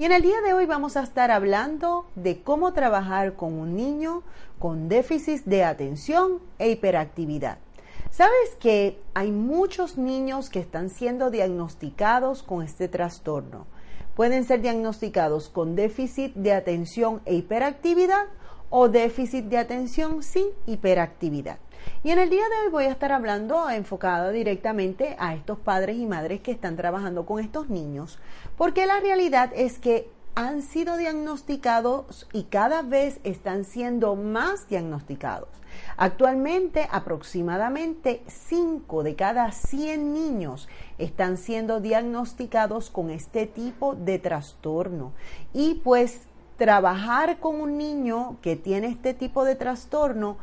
Y en el día de hoy vamos a estar hablando de cómo trabajar con un niño con déficit de atención e hiperactividad. ¿Sabes que hay muchos niños que están siendo diagnosticados con este trastorno? Pueden ser diagnosticados con déficit de atención e hiperactividad o déficit de atención sin hiperactividad. Y en el día de hoy voy a estar hablando enfocada directamente a estos padres y madres que están trabajando con estos niños, porque la realidad es que han sido diagnosticados y cada vez están siendo más diagnosticados. Actualmente aproximadamente 5 de cada 100 niños están siendo diagnosticados con este tipo de trastorno. Y pues trabajar con un niño que tiene este tipo de trastorno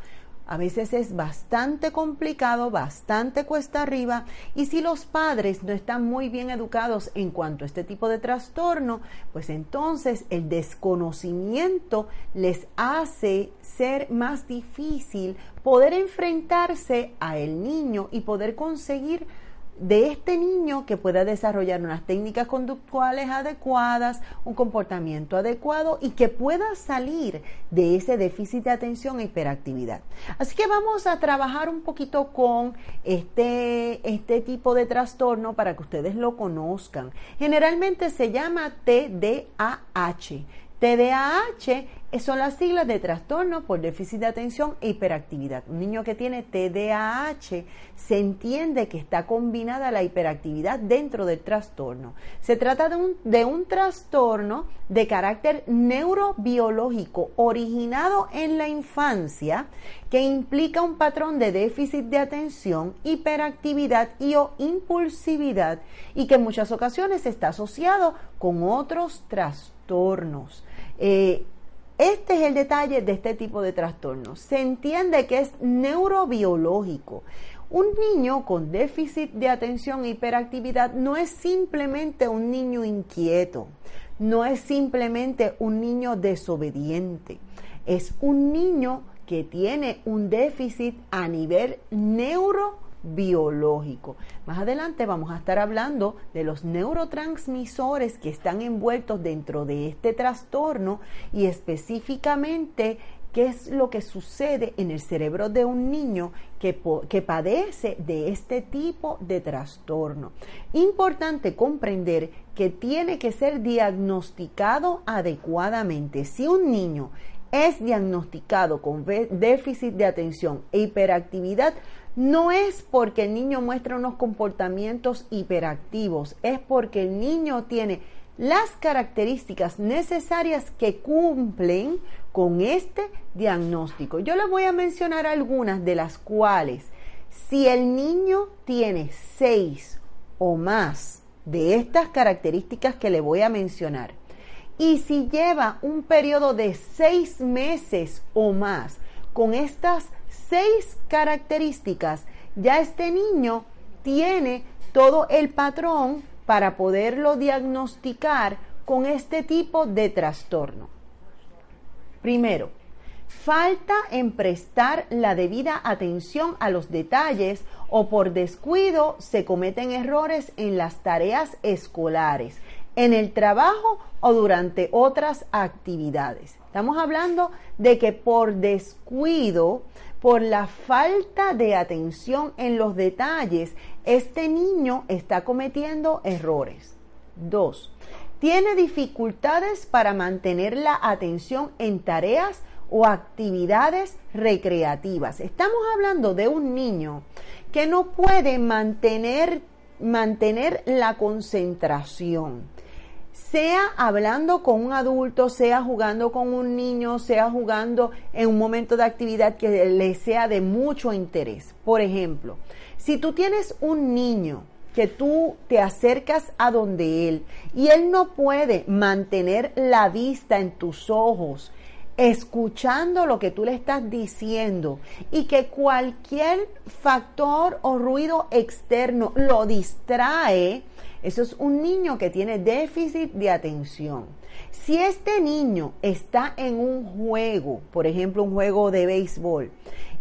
a veces es bastante complicado, bastante cuesta arriba y si los padres no están muy bien educados en cuanto a este tipo de trastorno, pues entonces el desconocimiento les hace ser más difícil poder enfrentarse a el niño y poder conseguir de este niño que pueda desarrollar unas técnicas conductuales adecuadas, un comportamiento adecuado y que pueda salir de ese déficit de atención e hiperactividad. Así que vamos a trabajar un poquito con este, este tipo de trastorno para que ustedes lo conozcan. Generalmente se llama TDAH. TDAH son las siglas de trastorno por déficit de atención e hiperactividad. Un niño que tiene TDAH se entiende que está combinada la hiperactividad dentro del trastorno. Se trata de un, de un trastorno de carácter neurobiológico originado en la infancia que implica un patrón de déficit de atención, hiperactividad y o impulsividad y que en muchas ocasiones está asociado con otros trastornos. Eh, este es el detalle de este tipo de trastornos. Se entiende que es neurobiológico. Un niño con déficit de atención e hiperactividad no es simplemente un niño inquieto, no es simplemente un niño desobediente, es un niño que tiene un déficit a nivel neurobiológico biológico. Más adelante vamos a estar hablando de los neurotransmisores que están envueltos dentro de este trastorno y específicamente qué es lo que sucede en el cerebro de un niño que, que, padece de este tipo de trastorno. Importante comprender que tiene que ser diagnosticado adecuadamente. Si un niño es diagnosticado con déficit de atención e hiperactividad, no es porque el niño muestra unos comportamientos hiperactivos, es porque el niño tiene las características necesarias que cumplen con este diagnóstico. Yo les voy a mencionar algunas de las cuales, si el niño tiene seis o más de estas características que le voy a mencionar, y si lleva un periodo de seis meses o más con estas seis características, ya este niño tiene todo el patrón para poderlo diagnosticar con este tipo de trastorno. Primero, falta en prestar la debida atención a los detalles o por descuido se cometen errores en las tareas escolares, en el trabajo o durante otras actividades. Estamos hablando de que por descuido, por la falta de atención en los detalles, este niño está cometiendo errores. Dos, tiene dificultades para mantener la atención en tareas o actividades recreativas. Estamos hablando de un niño que no puede mantener, mantener la concentración sea hablando con un adulto, sea jugando con un niño, sea jugando en un momento de actividad que le sea de mucho interés. Por ejemplo, si tú tienes un niño que tú te acercas a donde él y él no puede mantener la vista en tus ojos, escuchando lo que tú le estás diciendo y que cualquier factor o ruido externo lo distrae, eso es un niño que tiene déficit de atención. Si este niño está en un juego, por ejemplo un juego de béisbol,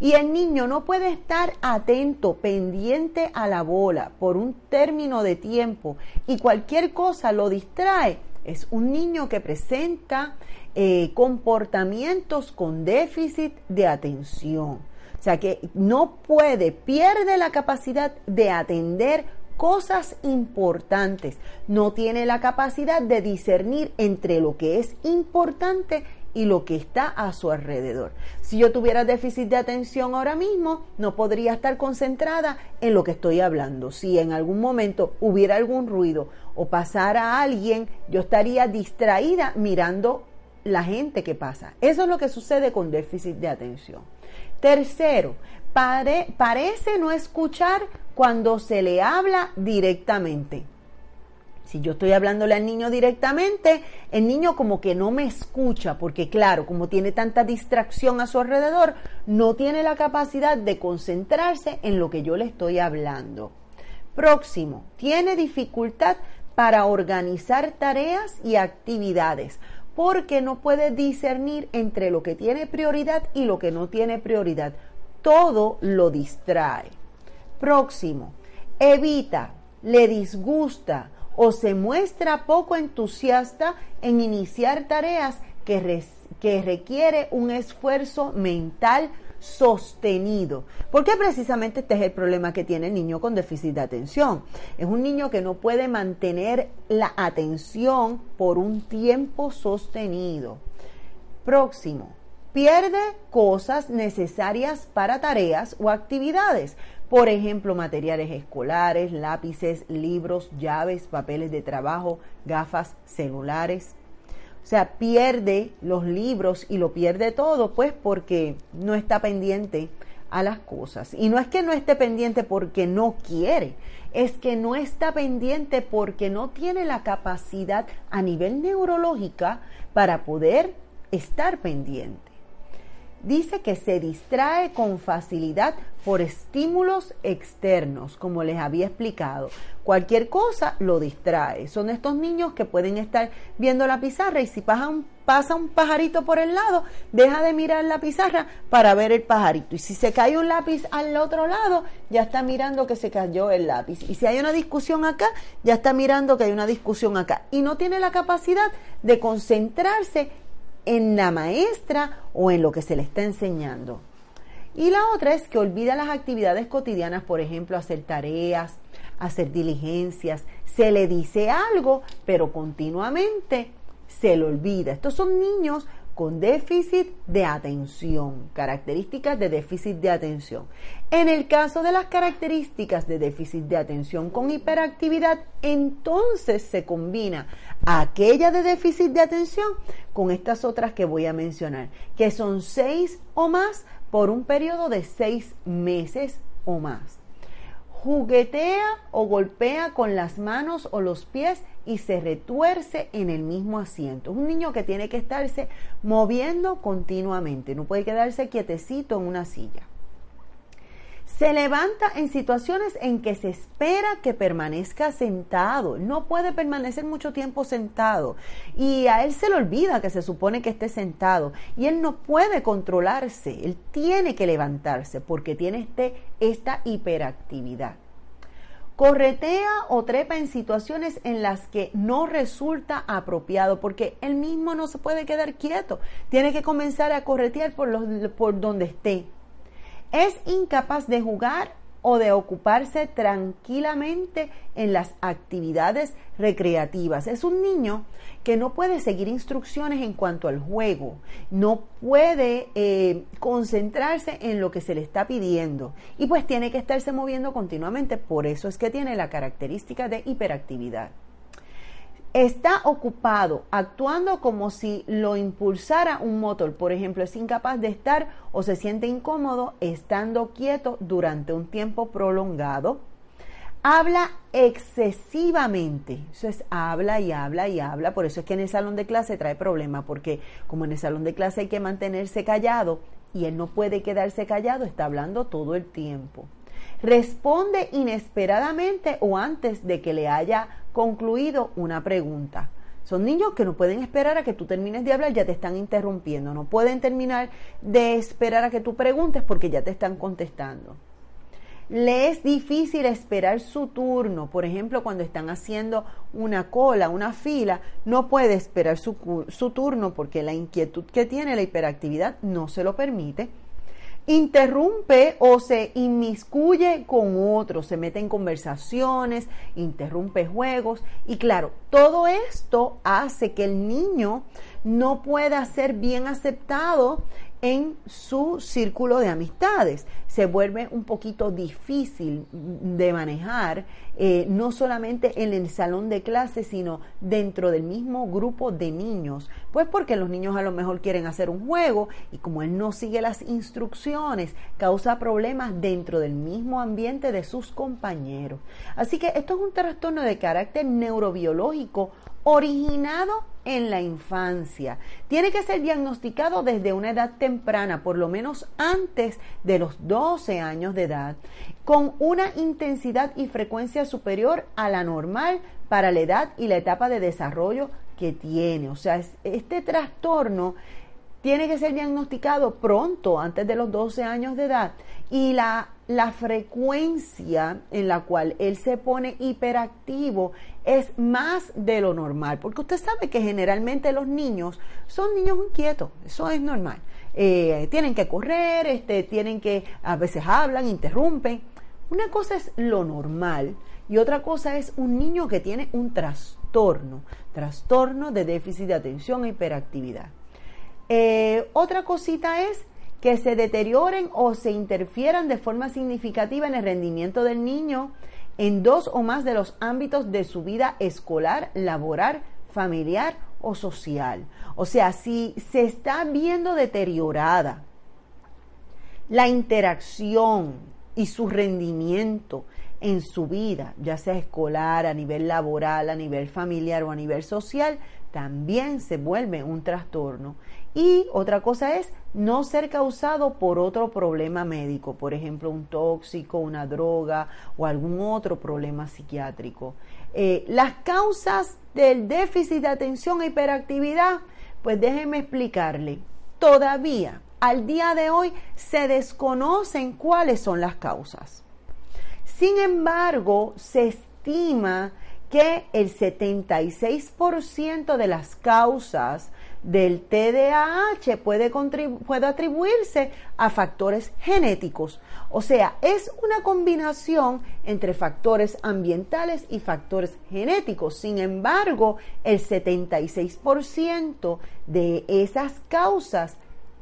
y el niño no puede estar atento, pendiente a la bola por un término de tiempo y cualquier cosa lo distrae, es un niño que presenta eh, comportamientos con déficit de atención. O sea que no puede, pierde la capacidad de atender cosas importantes, no tiene la capacidad de discernir entre lo que es importante y lo que está a su alrededor. Si yo tuviera déficit de atención ahora mismo, no podría estar concentrada en lo que estoy hablando. Si en algún momento hubiera algún ruido o pasara alguien, yo estaría distraída mirando la gente que pasa. Eso es lo que sucede con déficit de atención. Tercero, parece no escuchar cuando se le habla directamente. Si yo estoy hablándole al niño directamente, el niño como que no me escucha, porque claro, como tiene tanta distracción a su alrededor, no tiene la capacidad de concentrarse en lo que yo le estoy hablando. Próximo, tiene dificultad para organizar tareas y actividades, porque no puede discernir entre lo que tiene prioridad y lo que no tiene prioridad. Todo lo distrae. Próximo, evita, le disgusta, o se muestra poco entusiasta en iniciar tareas que, que requiere un esfuerzo mental sostenido. Porque precisamente este es el problema que tiene el niño con déficit de atención. Es un niño que no puede mantener la atención por un tiempo sostenido. Próximo. Pierde cosas necesarias para tareas o actividades por ejemplo, materiales escolares, lápices, libros, llaves, papeles de trabajo, gafas, celulares. O sea, pierde los libros y lo pierde todo, pues porque no está pendiente a las cosas. Y no es que no esté pendiente porque no quiere, es que no está pendiente porque no tiene la capacidad a nivel neurológica para poder estar pendiente dice que se distrae con facilidad por estímulos externos, como les había explicado. Cualquier cosa lo distrae. Son estos niños que pueden estar viendo la pizarra y si pasa un, pasa un pajarito por el lado, deja de mirar la pizarra para ver el pajarito. Y si se cae un lápiz al otro lado, ya está mirando que se cayó el lápiz. Y si hay una discusión acá, ya está mirando que hay una discusión acá. Y no tiene la capacidad de concentrarse en la maestra o en lo que se le está enseñando. Y la otra es que olvida las actividades cotidianas, por ejemplo, hacer tareas, hacer diligencias. Se le dice algo, pero continuamente se le olvida. Estos son niños con déficit de atención, características de déficit de atención. En el caso de las características de déficit de atención con hiperactividad, entonces se combina aquella de déficit de atención con estas otras que voy a mencionar, que son seis o más por un periodo de seis meses o más juguetea o golpea con las manos o los pies y se retuerce en el mismo asiento. Es un niño que tiene que estarse moviendo continuamente, no puede quedarse quietecito en una silla. Se levanta en situaciones en que se espera que permanezca sentado. No puede permanecer mucho tiempo sentado. Y a él se le olvida que se supone que esté sentado. Y él no puede controlarse. Él tiene que levantarse porque tiene este, esta hiperactividad. Corretea o trepa en situaciones en las que no resulta apropiado, porque él mismo no se puede quedar quieto, tiene que comenzar a corretear por, los, por donde esté es incapaz de jugar o de ocuparse tranquilamente en las actividades recreativas. Es un niño que no puede seguir instrucciones en cuanto al juego, no puede eh, concentrarse en lo que se le está pidiendo y pues tiene que estarse moviendo continuamente. Por eso es que tiene la característica de hiperactividad está ocupado actuando como si lo impulsara un motor. Por ejemplo, es incapaz de estar o se siente incómodo estando quieto durante un tiempo prolongado. habla excesivamente. Eso es habla y habla y habla. Por eso es que en el salón de clase trae problema, porque como en el salón de clase hay que mantenerse callado y él no puede quedarse callado, está hablando todo el tiempo. Responde inesperadamente o antes de que le haya concluido una pregunta. Son niños que no pueden esperar a que tú termines de hablar, ya te están interrumpiendo. No pueden terminar de esperar a que tú preguntes porque ya te están contestando. Le es difícil esperar su turno. Por ejemplo, cuando están haciendo una cola, una fila, no puede esperar su, su turno porque la inquietud que tiene, la hiperactividad, no se lo permite interrumpe o se inmiscuye con otros, se mete en conversaciones, interrumpe juegos. Y claro, todo esto hace que el niño no pueda ser bien aceptado en su círculo de amistades. Se vuelve un poquito difícil de manejar, eh, no solamente en el salón de clase, sino dentro del mismo grupo de niños. Pues porque los niños a lo mejor quieren hacer un juego y como él no sigue las instrucciones, causa problemas dentro del mismo ambiente de sus compañeros. Así que esto es un trastorno de carácter neurobiológico originado en la infancia. Tiene que ser diagnosticado desde una edad temprana, por lo menos antes de los 12 años de edad, con una intensidad y frecuencia superior a la normal para la edad y la etapa de desarrollo que tiene. O sea, este trastorno tiene que ser diagnosticado pronto, antes de los 12 años de edad. Y la, la, frecuencia en la cual él se pone hiperactivo es más de lo normal, porque usted sabe que generalmente los niños son niños inquietos, eso es normal. Eh, tienen que correr, este, tienen que, a veces hablan, interrumpen. Una cosa es lo normal y otra cosa es un niño que tiene un trastorno, trastorno de déficit de atención e hiperactividad. Eh, otra cosita es que se deterioren o se interfieran de forma significativa en el rendimiento del niño en dos o más de los ámbitos de su vida escolar, laboral, familiar o social. O sea, si se está viendo deteriorada la interacción y su rendimiento en su vida, ya sea escolar, a nivel laboral, a nivel familiar o a nivel social, también se vuelve un trastorno. Y otra cosa es no ser causado por otro problema médico, por ejemplo, un tóxico, una droga o algún otro problema psiquiátrico. Eh, las causas del déficit de atención e hiperactividad, pues déjenme explicarle. Todavía, al día de hoy, se desconocen cuáles son las causas. Sin embargo, se estima que el 76% de las causas del TDAH puede, puede atribuirse a factores genéticos. O sea, es una combinación entre factores ambientales y factores genéticos. Sin embargo, el 76% de esas causas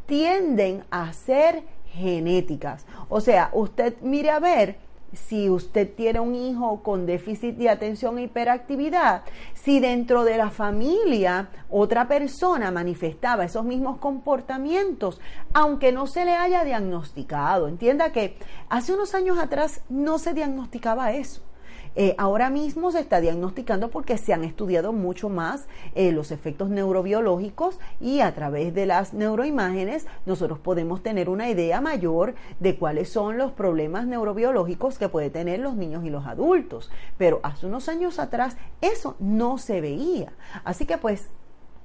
tienden a ser genéticas. O sea, usted mire a ver si usted tiene un hijo con déficit de atención e hiperactividad, si dentro de la familia otra persona manifestaba esos mismos comportamientos, aunque no se le haya diagnosticado. Entienda que hace unos años atrás no se diagnosticaba eso. Eh, ahora mismo se está diagnosticando porque se han estudiado mucho más eh, los efectos neurobiológicos y a través de las neuroimágenes nosotros podemos tener una idea mayor de cuáles son los problemas neurobiológicos que pueden tener los niños y los adultos. Pero hace unos años atrás eso no se veía. Así que pues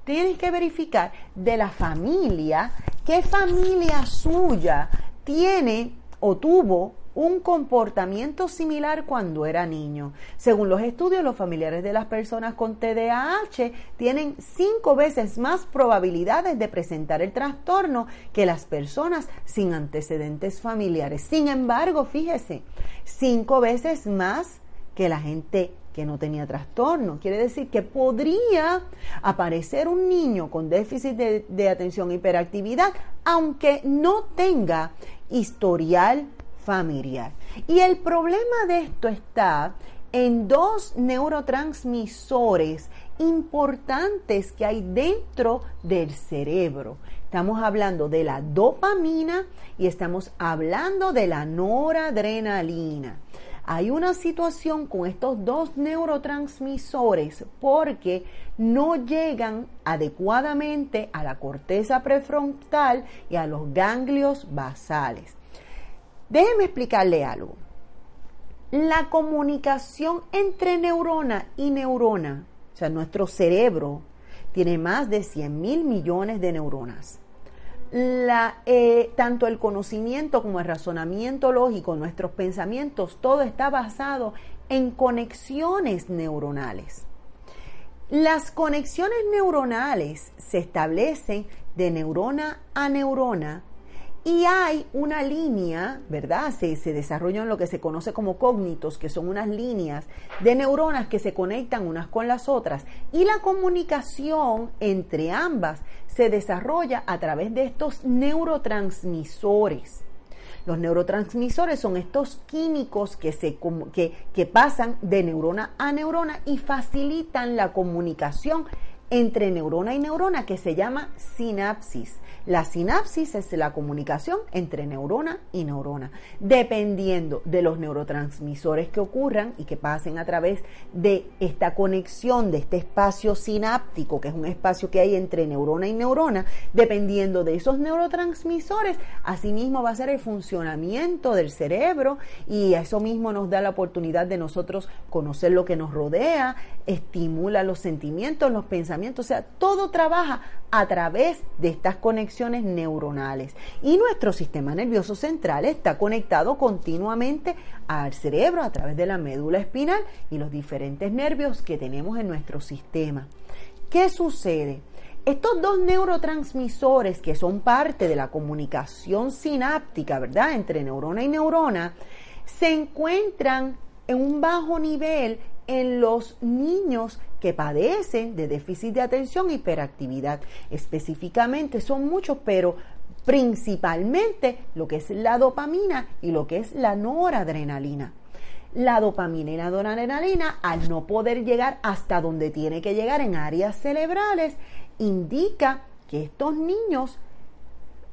tienes que verificar de la familia, qué familia suya tiene o tuvo un comportamiento similar cuando era niño. Según los estudios, los familiares de las personas con TDAH tienen cinco veces más probabilidades de presentar el trastorno que las personas sin antecedentes familiares. Sin embargo, fíjese, cinco veces más que la gente que no tenía trastorno. Quiere decir que podría aparecer un niño con déficit de, atención e hiperactividad, aunque no tenga historial familiar. Y el problema de esto está en dos neurotransmisores importantes que hay dentro del cerebro. Estamos hablando de la dopamina y estamos hablando de la noradrenalina. Hay una situación con estos dos neurotransmisores porque no llegan adecuadamente a la corteza prefrontal y a los ganglios basales. Déjeme explicarle algo. La comunicación entre neurona y neurona, o sea, nuestro cerebro tiene más de 100 mil millones de neuronas la, eh, tanto el conocimiento como el razonamiento lógico, nuestros pensamientos, todo está basado en conexiones neuronales. Las conexiones neuronales se establecen de neurona a neurona y hay una línea, ¿verdad? Se, se desarrollan lo que se conoce como cognitos, que son unas líneas de neuronas que se conectan unas con las otras. Y la comunicación entre ambas se desarrolla a través de estos neurotransmisores. Los neurotransmisores son estos químicos que, se, que, que pasan de neurona a neurona y facilitan la comunicación entre neurona y neurona que se llama sinapsis. La sinapsis es la comunicación entre neurona y neurona, dependiendo de los neurotransmisores que ocurran y que pasen a través de esta conexión, de este espacio sináptico, que es un espacio que hay entre neurona y neurona, dependiendo de esos neurotransmisores, asimismo va a ser el funcionamiento del cerebro y eso mismo nos da la oportunidad de nosotros conocer lo que nos rodea, estimula los sentimientos, los pensamientos, o sea, todo trabaja a través de estas conexiones neuronales. Y nuestro sistema nervioso central está conectado continuamente al cerebro a través de la médula espinal y los diferentes nervios que tenemos en nuestro sistema. ¿Qué sucede? Estos dos neurotransmisores que son parte de la comunicación sináptica, ¿verdad?, entre neurona y neurona, se encuentran en un bajo nivel en los niños que padecen de déficit de atención e hiperactividad. Específicamente son muchos, pero principalmente lo que es la dopamina y lo que es la noradrenalina. La dopamina y la noradrenalina, al no poder llegar hasta donde tiene que llegar en áreas cerebrales, indica que estos niños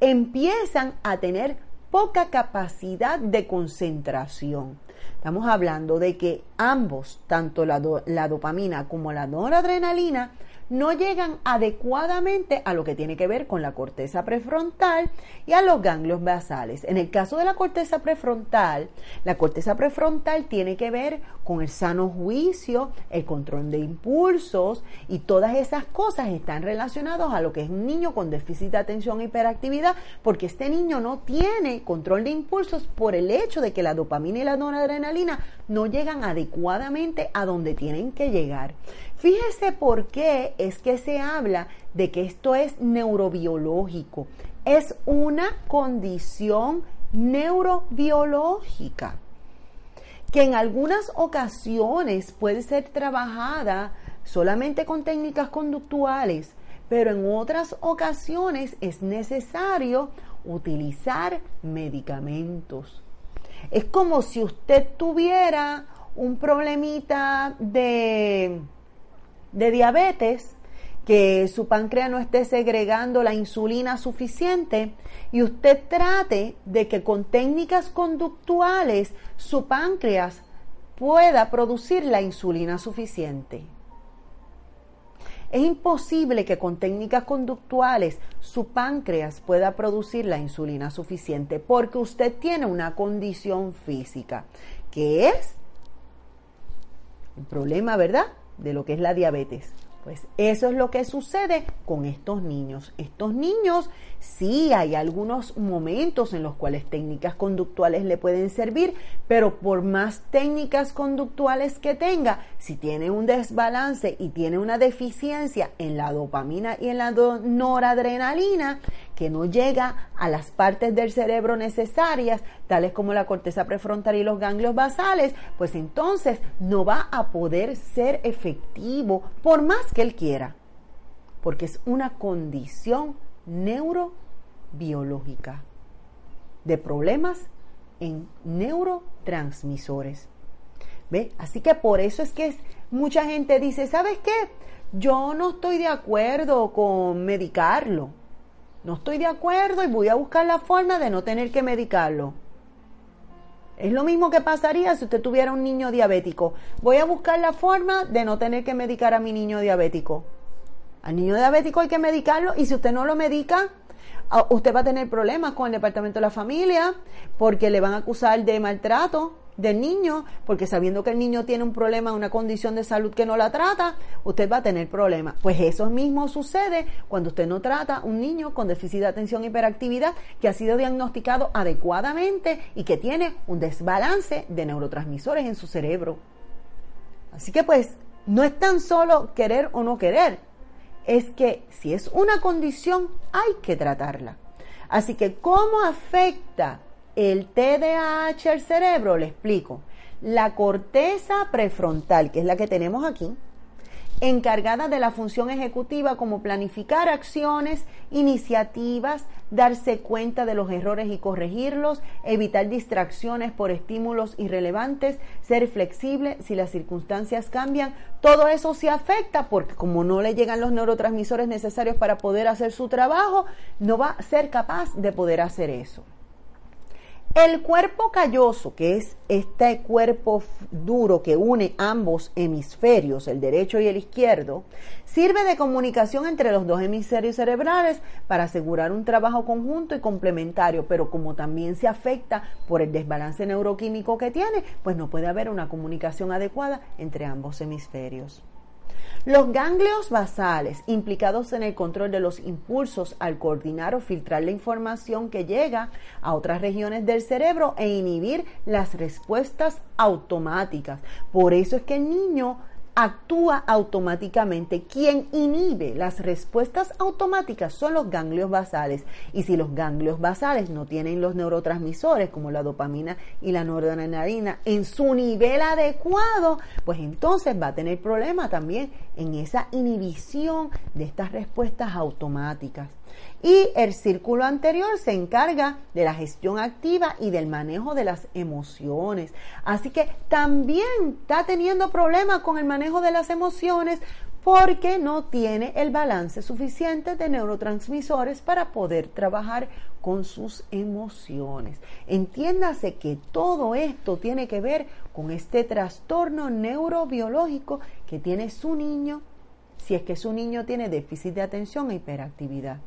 empiezan a tener poca capacidad de concentración. Estamos hablando de que ambos, tanto la, la dopamina como la noradrenalina, no llegan adecuadamente a lo que tiene que ver con la corteza prefrontal y a los ganglios basales. En el caso de la corteza prefrontal, la corteza prefrontal tiene que ver con el sano juicio, el control de impulsos y todas esas cosas están relacionadas a lo que es un niño con déficit de atención e hiperactividad, porque este niño no tiene control de impulsos por el hecho de que la dopamina y la noradrenalina no llegan adecuadamente a donde tienen que llegar. Fíjese por qué es que se habla de que esto es neurobiológico. Es una condición neurobiológica que en algunas ocasiones puede ser trabajada solamente con técnicas conductuales, pero en otras ocasiones es necesario utilizar medicamentos. Es como si usted tuviera un problemita de de diabetes, que su páncreas no esté segregando la insulina suficiente y usted trate de que con técnicas conductuales su páncreas pueda producir la insulina suficiente. Es imposible que con técnicas conductuales su páncreas pueda producir la insulina suficiente porque usted tiene una condición física, que es el problema, ¿verdad? De lo que es la diabetes. Pues eso es lo que sucede con estos niños. Estos niños sí hay algunos momentos en los cuales técnicas conductuales le pueden servir, pero por más técnicas conductuales que tenga, si tiene un desbalance y tiene una deficiencia en la dopamina y en la noradrenalina, que no llega a las partes del cerebro necesarias, tales como la corteza prefrontal y los ganglios basales, pues entonces no va a poder ser efectivo por más que él quiera, porque es una condición neurobiológica de problemas en neurotransmisores. ¿Ve? Así que por eso es que mucha gente dice, ¿sabes qué? Yo no estoy de acuerdo con medicarlo no estoy de acuerdo y voy a buscar la forma de no tener que medicarlo. Es lo mismo que pasaría si usted tuviera un niño diabético. Voy a buscar la forma de no tener que medicar a mi niño diabético. Al niño diabético hay que medicarlo y si usted no lo medica, ah, usted va a tener problemas con el departamento de la familia porque le van a acusar de maltrato del niño, porque sabiendo que el niño tiene un problema, una condición de salud que no la trata, usted va a tener problemas. Pues eso mismo sucede cuando usted no trata un niño con déficit de atención e hiperactividad que ha sido diagnosticado adecuadamente y que tiene un desbalance de neurotransmisores en su cerebro. Así que pues no es tan solo querer o no querer, es que si es una condición hay que tratarla. Así que, ¿cómo afecta el TDAH al cerebro, le explico. La corteza prefrontal, que es la que tenemos aquí, encargada de la función ejecutiva como planificar acciones, iniciativas, darse cuenta de los errores y corregirlos, evitar distracciones por estímulos irrelevantes, ser flexible si las circunstancias cambian. Todo eso se afecta porque como no le llegan los neurotransmisores necesarios para poder hacer su trabajo, no va a ser capaz de poder hacer eso. El cuerpo calloso, que es este cuerpo duro que une ambos hemisferios, el derecho y el izquierdo, sirve de comunicación entre los dos hemisferios cerebrales para asegurar un trabajo conjunto y complementario, pero como también se afecta por el desbalance neuroquímico que tiene, pues no puede haber una comunicación adecuada entre ambos hemisferios. Los ganglios basales, implicados en el control de los impulsos al coordinar o filtrar la información que llega a otras regiones del cerebro e inhibir las respuestas automáticas. Por eso es que el niño actúa automáticamente. Quien inhibe las respuestas automáticas son los ganglios basales. Y si los ganglios basales no tienen los neurotransmisores como la dopamina y la noradrenalina en su nivel adecuado, pues entonces va a tener problema también en esa inhibición de estas respuestas automáticas. Y el círculo anterior se encarga de la gestión activa y del manejo de las emociones. Así que también está teniendo problemas con el manejo de las emociones porque no tiene el balance suficiente de neurotransmisores para poder trabajar con sus emociones. Entiéndase que todo esto tiene que ver con este trastorno neurobiológico que tiene su niño, si es que su niño tiene déficit de atención e hiperactividad.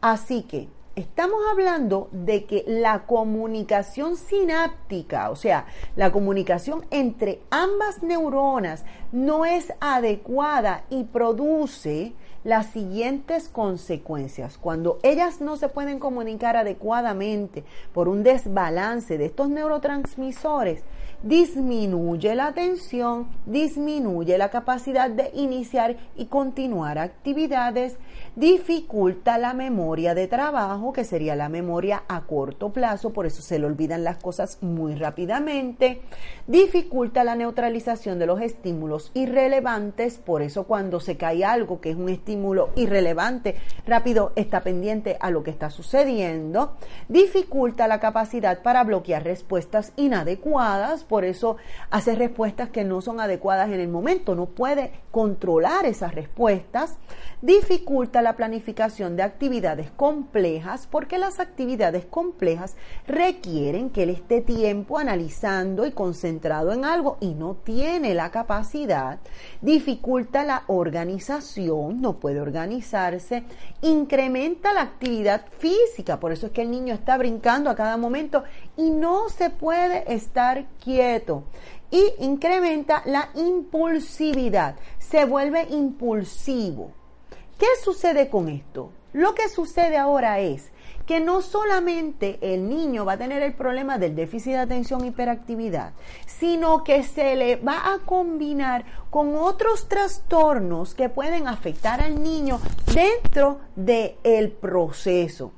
Así que estamos hablando de que la comunicación sináptica, o sea, la comunicación entre ambas neuronas no es adecuada y produce las siguientes consecuencias. Cuando ellas no se pueden comunicar adecuadamente por un desbalance de estos neurotransmisores, disminuye la atención, disminuye la capacidad de iniciar y continuar actividades, dificulta la memoria de trabajo, que sería la memoria a corto plazo, por eso se le olvidan las cosas muy rápidamente, dificulta la neutralización de los estímulos irrelevantes, por eso cuando se cae algo que es un estímulo irrelevante, rápido está pendiente a lo que está sucediendo, dificulta la capacidad para bloquear respuestas inadecuadas, por eso hace respuestas que no son adecuadas en el momento, no puede controlar esas respuestas, dificulta la planificación de actividades complejas porque las actividades complejas requieren que él esté tiempo analizando y concentrado en algo y no tiene la capacidad, dificulta la organización, no puede organizarse, incrementa la actividad física, por eso es que el niño está brincando a cada momento y no se puede estar quieto y incrementa la impulsividad, se vuelve impulsivo. ¿Qué sucede con esto? Lo que sucede ahora es que no solamente el niño va a tener el problema del déficit de atención hiperactividad, sino que se le va a combinar con otros trastornos que pueden afectar al niño dentro del proceso.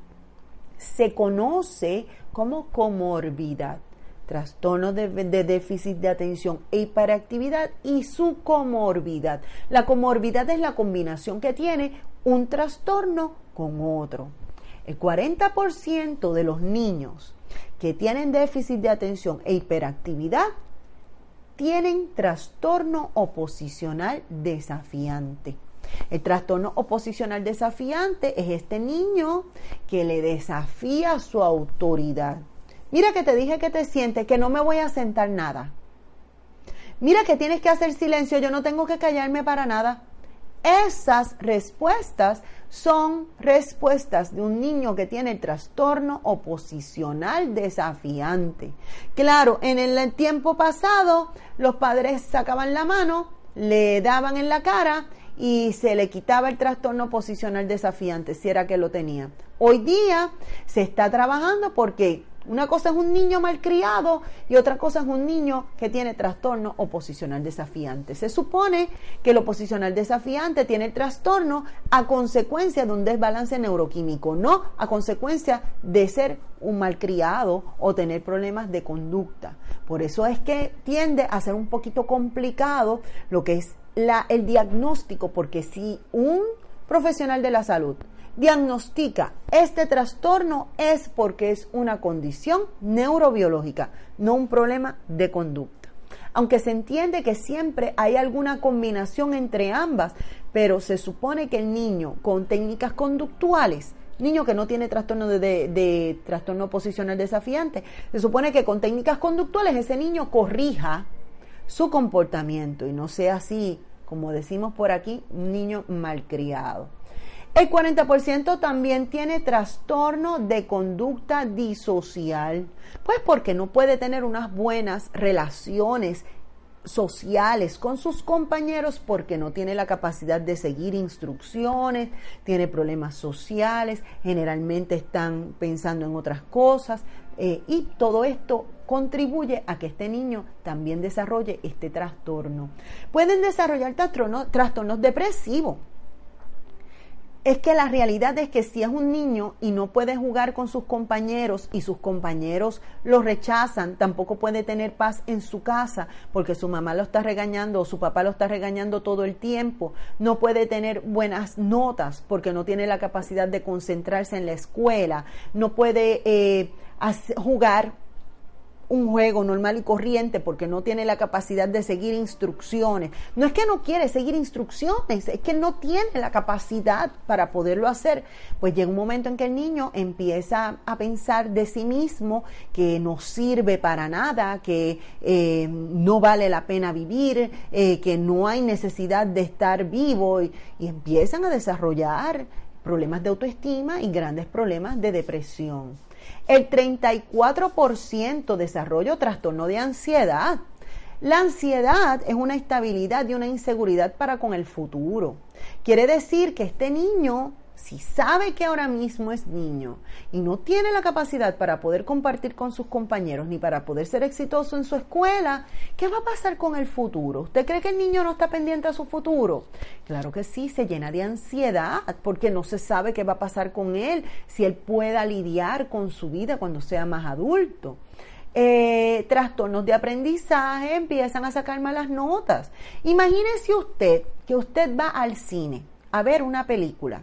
Se conoce como comorbidad trastorno de, déficit de atención e hiperactividad y su comorbidad. La comorbidad es la combinación que tiene un trastorno con otro. El 40% de los niños que tienen déficit de atención e hiperactividad tienen trastorno oposicional desafiante. El trastorno oposicional desafiante es este niño que le desafía su autoridad Mira que te dije que te sientes, que no me voy a sentar nada. Mira que tienes que hacer silencio, yo no tengo que callarme para nada. Esas respuestas son respuestas de un niño que tiene trastorno oposicional desafiante. Claro, en el tiempo pasado los padres sacaban la mano, le daban en la cara y se le quitaba el trastorno oposicional desafiante si era que lo tenía. Hoy día se está trabajando porque una cosa es un niño malcriado y otra cosa es un niño que tiene trastorno oposicional desafiante. Se supone que el oposicional desafiante tiene el trastorno a consecuencia de un desbalance neuroquímico, no a consecuencia de ser un malcriado o tener problemas de conducta. Por eso es que tiende a ser un poquito complicado lo que es el diagnóstico, porque si un profesional de la salud diagnostica este trastorno es porque es una condición neurobiológica, no un problema de conducta. Aunque se entiende que siempre hay alguna combinación entre ambas, pero se supone que el niño con técnicas conductuales, niño que no tiene trastorno de, trastorno posicional desafiante, se supone que con técnicas conductuales ese niño corrija su comportamiento y no sea así, como decimos por aquí, un niño malcriado. El 40% también tiene trastorno de conducta disocial, pues porque no puede tener unas buenas relaciones sociales con sus compañeros porque no tiene la capacidad de seguir instrucciones, tiene problemas sociales, generalmente están pensando en otras cosas eh, y todo esto contribuye a que este niño también desarrolle este trastorno. Pueden desarrollar trastornos depresivos es que la realidad es que si es un niño y no puede jugar con sus compañeros y sus compañeros lo rechazan, tampoco puede tener paz en su casa porque su mamá lo está regañando o su papá lo está regañando todo el tiempo, no puede tener buenas notas porque no tiene la capacidad de concentrarse en la escuela, no puede eh, jugar un juego normal y corriente porque no tiene la capacidad de seguir instrucciones. No es que no quiere seguir instrucciones, es que no tiene la capacidad para poderlo hacer. Pues llega un momento en que el niño empieza a pensar de sí mismo que no sirve para nada, que eh, no vale la pena vivir, eh, que no hay necesidad de estar vivo y, y empiezan a desarrollar problemas de autoestima y grandes problemas de depresión. El 34% desarrollo trastorno de ansiedad. La ansiedad es una estabilidad y una inseguridad para con el futuro. Quiere decir que este niño si sabe que ahora mismo es niño y no tiene la capacidad para poder compartir con sus compañeros ni para poder ser exitoso en su escuela, ¿qué va a pasar con el futuro? ¿Usted cree que el niño no está pendiente a su futuro? Claro que sí, se llena de ansiedad porque no se sabe qué va a pasar con él, si él pueda lidiar con su vida cuando sea más adulto. Eh, trastornos de aprendizaje empiezan a sacar malas notas. Imagínese usted que usted va al cine a ver una película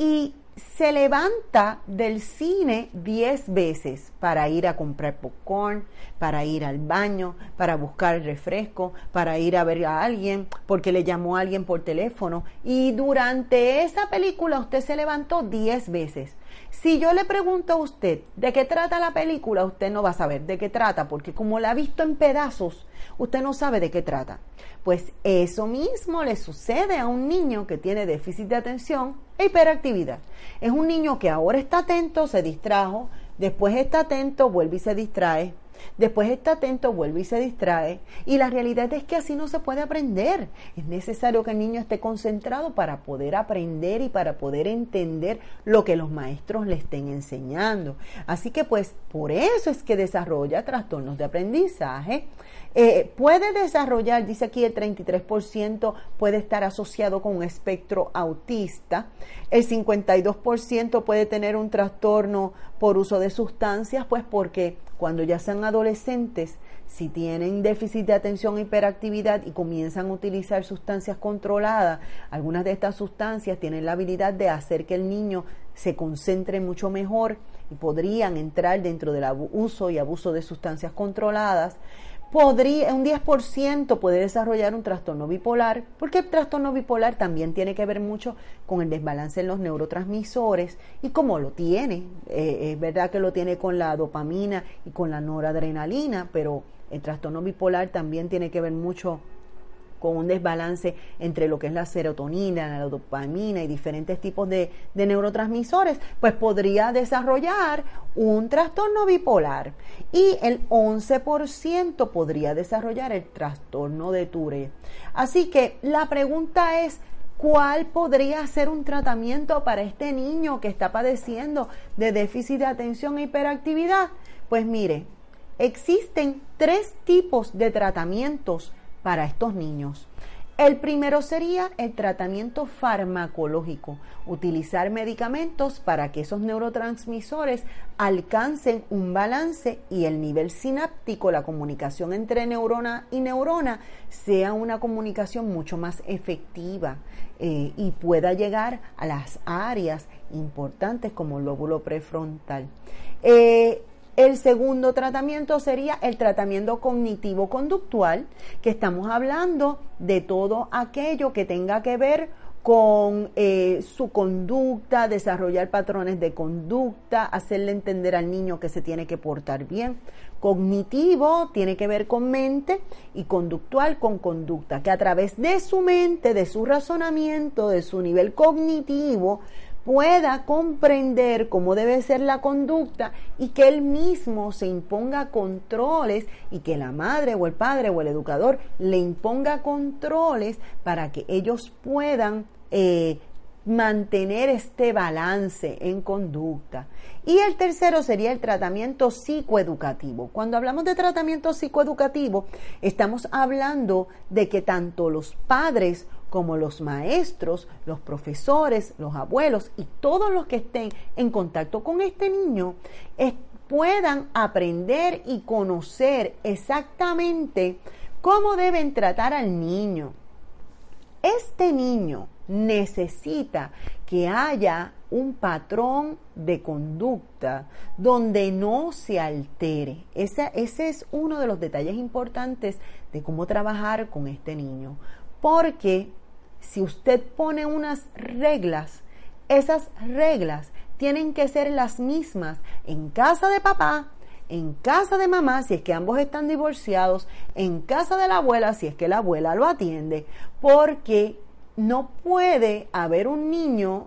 y se levanta del cine 10 veces para ir a comprar popcorn, para ir al baño, para buscar refresco, para ir a ver a alguien, porque le llamó a alguien por teléfono. Y durante esa película usted se levantó 10 veces. Si yo le pregunto a usted de qué trata la película, usted no va a saber de qué trata, porque como la ha visto en pedazos, usted no sabe de qué trata. Pues eso mismo le sucede a un niño que tiene déficit de atención e hiperactividad. Es un niño que ahora está atento, se distrajo, después está atento, vuelve y se distrae, Después está atento, vuelve y se distrae. Y la realidad es que así no se puede aprender. Es necesario que el niño esté concentrado para poder aprender y para poder entender lo que los maestros le estén enseñando. Así que pues por eso es que desarrolla trastornos de aprendizaje. Eh, puede desarrollar, dice aquí el 33% puede estar asociado con un espectro autista, el 52% puede tener un trastorno por uso de sustancias, pues porque cuando ya sean adolescentes, si tienen déficit de atención e hiperactividad y comienzan a utilizar sustancias controladas, algunas de estas sustancias tienen la habilidad de hacer que el niño se concentre mucho mejor y podrían entrar dentro del uso y abuso de sustancias controladas podría, un 10% puede desarrollar un trastorno bipolar, porque el trastorno bipolar también tiene que ver mucho con el desbalance en los neurotransmisores y cómo lo tiene. Eh, es verdad que lo tiene con la dopamina y con la noradrenalina, pero el trastorno bipolar también tiene que ver mucho con un desbalance entre lo que es la serotonina, la dopamina y diferentes tipos de, neurotransmisores, pues podría desarrollar un trastorno bipolar y el 11% podría desarrollar el trastorno de Tourette. Así que la pregunta es, ¿Cuál podría ser un tratamiento para este niño que está padeciendo de déficit de atención e hiperactividad? Pues mire, existen tres tipos de tratamientos para estos niños. El primero sería el tratamiento farmacológico, utilizar medicamentos para que esos neurotransmisores alcancen un balance y el nivel sináptico, la comunicación entre neurona y neurona, sea una comunicación mucho más efectiva eh, y pueda llegar a las áreas importantes como el lóbulo prefrontal. Eh, el segundo tratamiento sería el tratamiento cognitivo-conductual, que estamos hablando de todo aquello que tenga que ver con eh, su conducta, desarrollar patrones de conducta, hacerle entender al niño que se tiene que portar bien. Cognitivo tiene que ver con mente y conductual con conducta, que a través de su mente, de su razonamiento, de su nivel cognitivo, pueda comprender cómo debe ser la conducta y que él mismo se imponga controles y que la madre o el padre o el educador le imponga controles para que ellos puedan eh, mantener este balance en conducta. Y el tercero sería el tratamiento psicoeducativo. Cuando hablamos de tratamiento psicoeducativo, estamos hablando de que tanto los padres como los maestros, los profesores, los abuelos y todos los que estén en contacto con este niño puedan aprender y conocer exactamente cómo deben tratar al niño. Este niño necesita que haya un patrón de conducta donde no se altere. Ese, ese, es uno de los detalles importantes de cómo trabajar con este niño. Porque si usted pone unas reglas, esas reglas tienen que ser las mismas en casa de papá, en casa de mamá, si es que ambos están divorciados, en casa de la abuela, si es que la abuela lo atiende, porque no puede haber un niño,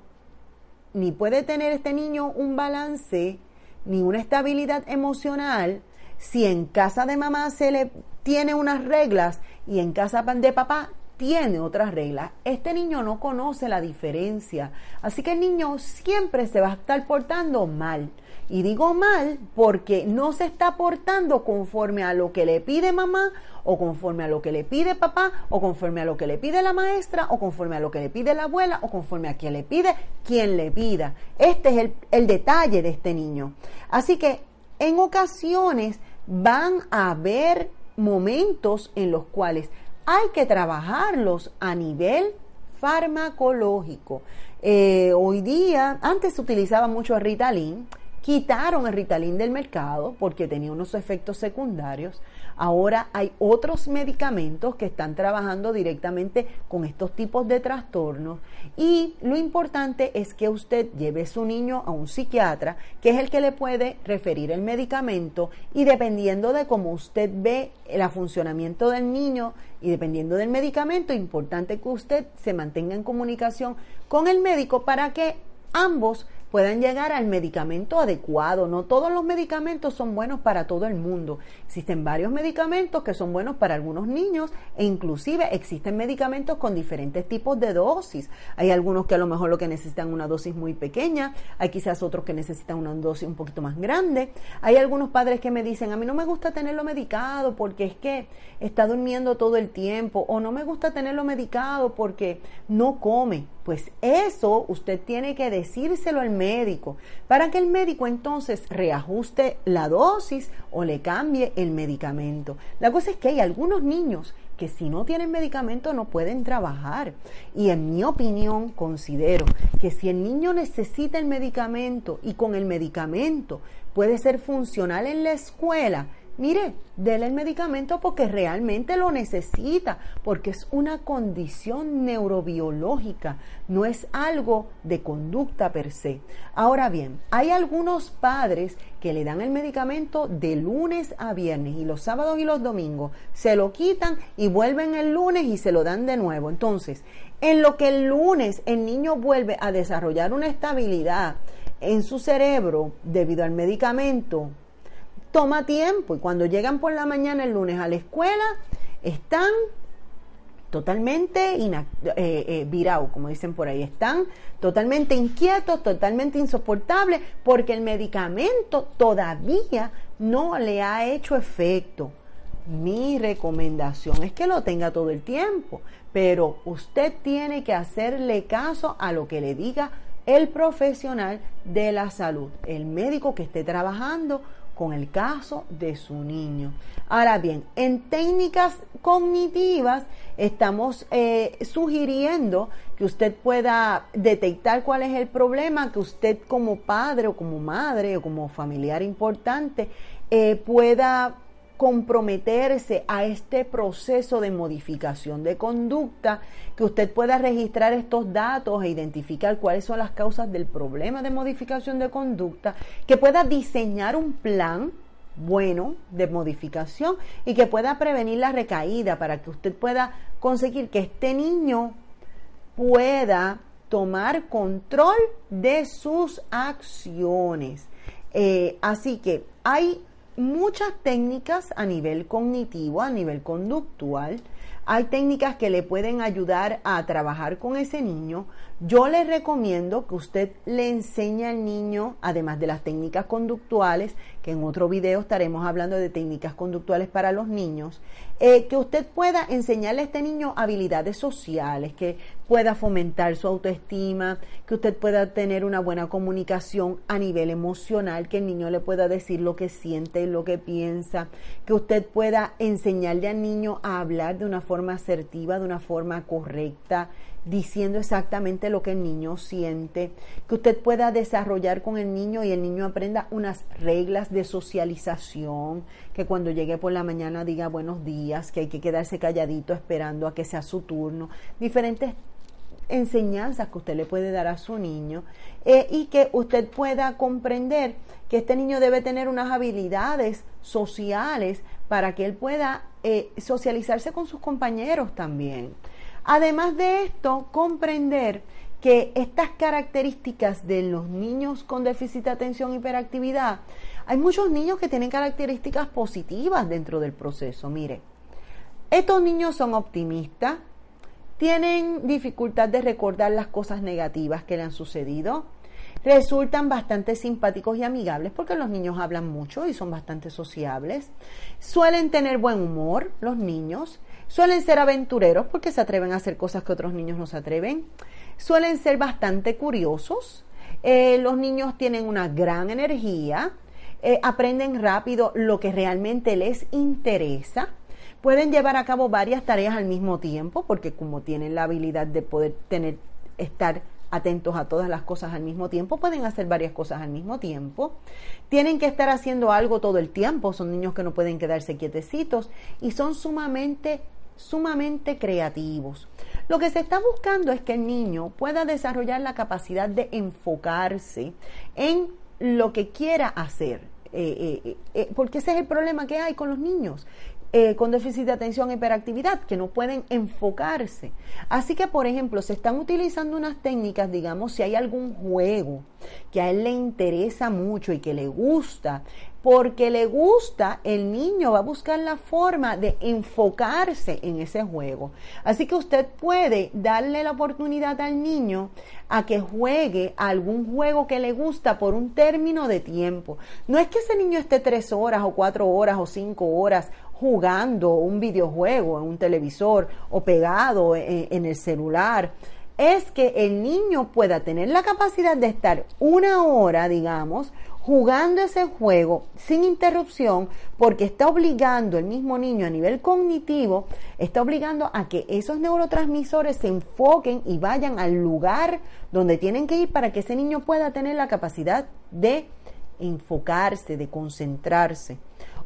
ni puede tener este niño un balance, ni una estabilidad emocional, si en casa de mamá se le tiene unas reglas y en casa de papá tiene otras reglas. Este niño no conoce la diferencia. Así que el niño siempre se va a estar portando mal. Y digo mal porque no se está portando conforme a lo que le pide mamá o conforme a lo que le pide papá o conforme a lo que le pide la maestra o conforme a lo que le pide la abuela o conforme a quien le pide quien le pida. Este es el, el detalle de este niño. Así que en ocasiones van a haber momentos en los cuales hay que trabajarlos a nivel farmacológico. Eh, hoy día, antes se utilizaba mucho el Ritalin, quitaron el Ritalin del mercado porque tenía unos efectos secundarios. Ahora hay otros medicamentos que están trabajando directamente con estos tipos de trastornos. Y lo importante es que usted lleve a su niño a un psiquiatra que es el que le puede referir el medicamento y dependiendo de cómo usted ve el funcionamiento del niño y dependiendo del medicamento, importante que usted se mantenga en comunicación con el médico para que ambos puedan llegar al medicamento adecuado. No todos los medicamentos son buenos para todo el mundo. Existen varios medicamentos que son buenos para algunos niños e inclusive existen medicamentos con diferentes tipos de dosis. Hay algunos que a lo mejor lo que necesitan una dosis muy pequeña, hay quizás otros que necesitan una dosis un poquito más grande. Hay algunos padres que me dicen, a mí no me gusta tenerlo medicado porque es que está durmiendo todo el tiempo o no me gusta tenerlo medicado porque no come. Pues eso usted tiene que decírselo al médico para que el médico entonces reajuste la dosis o le cambie el medicamento. La cosa es que hay algunos niños que si no tienen medicamento no pueden trabajar. Y en mi opinión considero que si el niño necesita el medicamento y con el medicamento puede ser funcional en la escuela, mire, déle el medicamento porque realmente lo necesita, porque es una condición neurobiológica, no es algo de conducta per se. Ahora bien, hay algunos padres que le dan el medicamento de lunes a viernes y los sábados y los domingos se lo quitan y vuelven el lunes y se lo dan de nuevo. Entonces, en lo que el lunes el niño vuelve a desarrollar una estabilidad en su cerebro debido al medicamento, toma tiempo y cuando llegan por la mañana el lunes a la escuela están totalmente eh, eh, como dicen por ahí, están totalmente inquietos, totalmente insoportables, porque el medicamento todavía no le ha hecho efecto. Mi recomendación es que lo tenga todo el tiempo, pero usted tiene que hacerle caso a lo que le diga el profesional de la salud, el médico que esté trabajando con el caso de su niño. Ahora bien, en técnicas cognitivas estamos eh, sugiriendo que usted pueda detectar cuál es el problema, que usted como padre o como madre o como familiar importante eh, pueda comprometerse a este proceso de modificación de conducta, que usted pueda registrar estos datos e identificar cuáles son las causas del problema de modificación de conducta, que pueda diseñar un plan bueno de modificación y que pueda prevenir la recaída para que usted pueda conseguir que este niño pueda tomar control de sus acciones. Eh, así que hay muchas técnicas a nivel cognitivo, a nivel conductual. Hay técnicas que le pueden ayudar a trabajar con ese niño. Yo le recomiendo que usted le enseñe al niño, además de las técnicas conductuales, que en otro video estaremos hablando de técnicas conductuales para los niños, eh, que usted pueda enseñarle a este niño habilidades sociales, que pueda fomentar su autoestima, que usted pueda tener una buena comunicación a nivel emocional, que el niño le pueda decir lo que siente, y lo que piensa, que usted pueda enseñarle al niño a hablar de una forma asertiva, de una forma correcta, diciendo exactamente lo que el niño siente, que usted pueda desarrollar con el niño y el niño aprenda unas reglas de socialización, que cuando llegue por la mañana diga buenos días, que hay que quedarse calladito esperando a que sea su turno, diferentes enseñanzas que usted le puede dar a su niño. Eh, y que usted pueda comprender que este niño debe tener unas habilidades sociales para que él pueda eh, socializarse con sus compañeros también. Además de esto, comprender que estas características de los niños con déficit de atención y hiperactividad, hay muchos niños que tienen características positivas dentro del proceso. Mire, estos niños son optimistas, tienen dificultad de recordar las cosas negativas que le han sucedido, resultan bastante simpáticos y amigables porque los niños hablan mucho y son bastante sociables, suelen tener buen humor los niños, Suelen ser aventureros porque se atreven a hacer cosas que otros niños no se atreven. Suelen ser bastante curiosos. Eh, los niños tienen una gran energía. Eh, aprenden rápido lo que realmente les interesa. Pueden llevar a cabo varias tareas al mismo tiempo porque como tienen la habilidad de poder tener, estar atentos a todas las cosas al mismo tiempo, pueden hacer varias cosas al mismo tiempo. Tienen que estar haciendo algo todo el tiempo, son niños que no pueden quedarse quietecitos y son sumamente sumamente creativos. Lo que se está buscando es que el niño pueda desarrollar la capacidad de enfocarse en lo que quiera hacer. Eh, eh, eh, porque ese es el problema que hay con los niños. Con déficit de atención e hiperactividad, que no pueden enfocarse. Así que, por ejemplo, se están utilizando unas técnicas, digamos, si hay algún juego que a él le interesa mucho y que le gusta, porque le gusta, el niño va a buscar la forma de enfocarse en ese juego. Así que usted puede darle la oportunidad al niño a que juegue algún juego que le gusta por un término de tiempo. No es que ese niño esté tres horas o cuatro horas o cinco horas jugando un videojuego en un televisor o pegado en, en el celular es que el niño pueda tener la capacidad de estar una hora, digamos, jugando ese juego sin interrupción porque está obligando el mismo niño a nivel cognitivo, está obligando a que esos neurotransmisores se enfoquen y vayan al lugar donde tienen que ir para que ese niño pueda tener la capacidad de enfocarse, de concentrarse.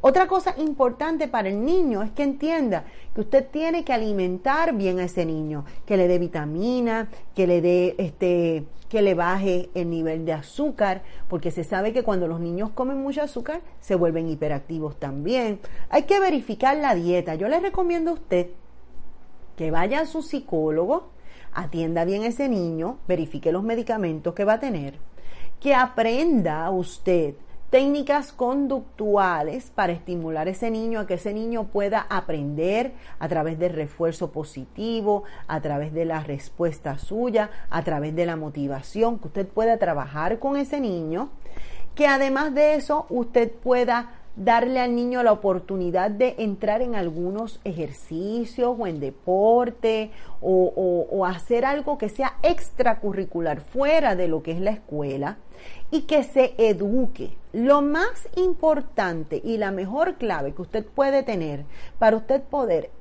Otra cosa importante para el niño es que entienda que usted tiene que alimentar bien a ese niño, que le dé vitamina, que le dé este que le baje el nivel de azúcar, porque se sabe que cuando los niños comen mucho azúcar se vuelven hiperactivos también. Hay que verificar la dieta. Yo le recomiendo a usted que vaya a su psicólogo, atienda bien a ese niño, verifique los medicamentos que va a tener, que aprenda usted técnicas conductuales para estimular a ese niño a que ese niño pueda aprender a través del refuerzo positivo, a través de la respuesta suya, a través de la motivación, que usted pueda trabajar con ese niño, que además de eso usted pueda darle al niño la oportunidad de entrar en algunos ejercicios o en deporte o, hacer algo que sea extracurricular fuera de lo que es la escuela y que se eduque. Lo más importante y la mejor clave que usted puede tener para usted poder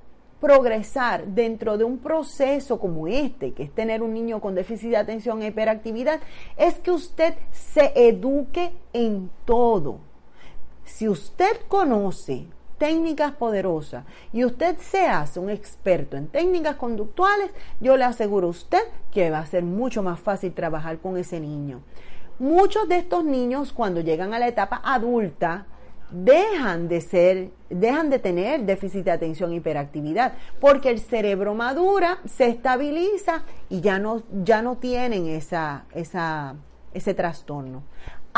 progresar dentro de un proceso como este, que es tener un niño con déficit de atención e hiperactividad, es que usted se eduque en todo. Si usted conoce técnicas poderosas y usted se hace un experto en técnicas conductuales, yo le aseguro a usted que va a ser mucho más fácil trabajar con ese niño. Muchos de estos niños cuando llegan a la etapa adulta dejan de ser, dejan de tener déficit de atención e hiperactividad, porque el cerebro madura, se estabiliza y ya no, ya no tienen esa, esa, ese trastorno.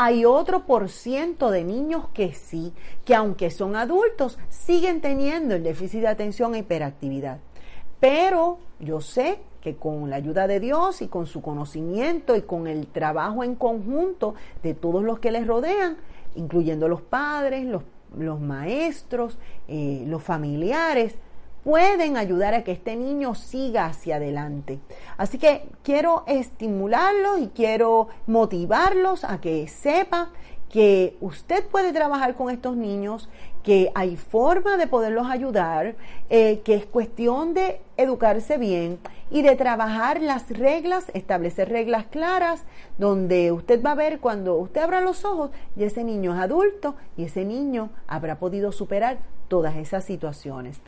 Hay otro por ciento de niños que sí, que aunque son adultos, siguen teniendo el déficit de atención e hiperactividad. Pero yo sé que con la ayuda de Dios y con su conocimiento y con el trabajo en conjunto de todos los que les rodean, incluyendo los padres, los, maestros, eh, los familiares, pueden ayudar a que este niño siga hacia adelante. Así que quiero estimularlos y quiero motivarlos a que sepan que usted puede trabajar con estos niños, que hay forma de poderlos ayudar, eh, que es cuestión de educarse bien y de trabajar las reglas, establecer reglas claras, donde usted va a ver cuando usted abra los ojos y ese niño es adulto y ese niño habrá podido superar todas esas situaciones.